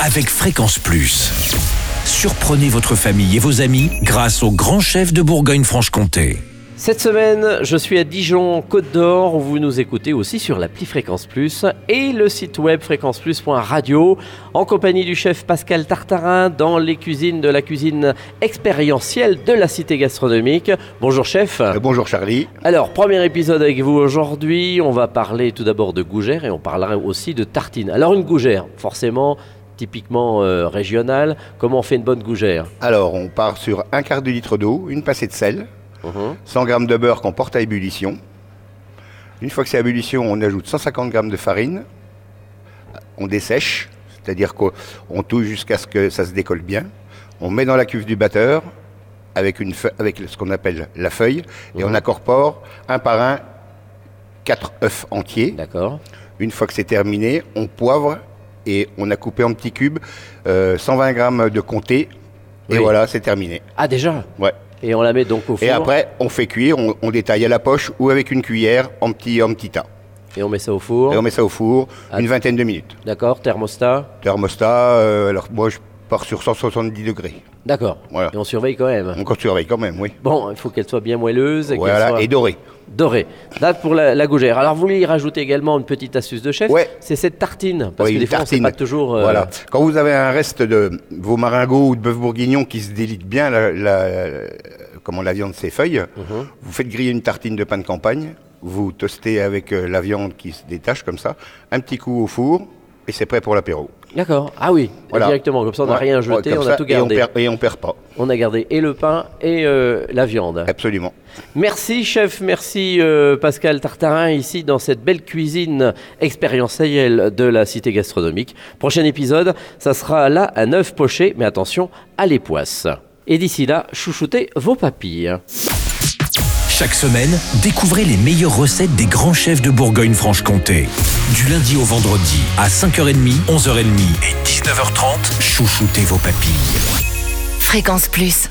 avec Fréquence Plus. Surprenez votre famille et vos amis grâce au grand chef de Bourgogne-Franche-Comté. Cette semaine, je suis à Dijon, Côte d'Or, où vous nous écoutez aussi sur l'appli Fréquence Plus et le site web fréquenceplus.radio, en compagnie du chef Pascal Tartarin dans les cuisines de la cuisine expérientielle de la cité gastronomique. Bonjour chef. Euh, bonjour Charlie. Alors, premier épisode avec vous aujourd'hui, on va parler tout d'abord de gougère et on parlera aussi de tartine. Alors une gougère, forcément typiquement euh, régionale, comment on fait une bonne gougère Alors, on part sur un quart de litre d'eau, une passée de sel, 100 g de beurre qu'on porte à ébullition. Une fois que c'est à ébullition, on ajoute 150 g de farine. On dessèche, c'est-à-dire qu'on touche jusqu'à ce que ça se décolle bien. On met dans la cuve du batteur avec, une avec ce qu'on appelle la feuille et on incorpore un par un quatre œufs entiers. D'accord. Une fois que c'est terminé, on poivre et on a coupé en petits cubes 120 g de comté. Et voilà, c'est terminé. Ah déjà Ouais. Et on la met donc au four. Et après, on fait cuire, on, détaille à la poche ou avec une cuillère en petit, en petit tas. Et on met ça au four Et on met ça au four ah. une vingtaine de minutes. D'accord, thermostat Thermostat, euh, alors moi je pars sur 170 degrés. D'accord. Voilà. Et on surveille quand même. On surveille quand même, oui. Bon, il faut qu'elle soit bien moelleuse. Et voilà, et dorée. Dorée. Date pour la, gougère. Alors, vous voulez y rajouter également une petite astuce de chef Ouais. C'est cette tartine. Parce que des fois, on pas toujours. Euh, voilà. Quand vous avez un reste de vos maringots ou de bœuf bourguignon qui se délite bien la, comment la viande s'effeuille, mhm. vous faites griller une tartine de pain de campagne, vous toastez avec euh, la viande qui se détache comme ça, un petit coup au four, et c'est prêt pour l'apéro. D'accord. Ah oui, directement. Comme ça, on n'a rien jeté, on a tout gardé. Et on, perd, perd pas. On a gardé et le pain et euh, la viande. Absolument. Merci, chef. Merci, euh, Pascal Tartarin, ici dans cette belle cuisine expérientielle de la cité gastronomique. Prochain épisode, ça sera là à neuf pochés, mais attention à l'époisse. Et d'ici là, chouchoutez vos papilles. Chaque semaine, découvrez les meilleures recettes des grands chefs de Bourgogne-Franche-Comté. Du lundi au vendredi, à 5h30, 11h30 et 19h30, chouchoutez vos papilles. Fréquence Plus.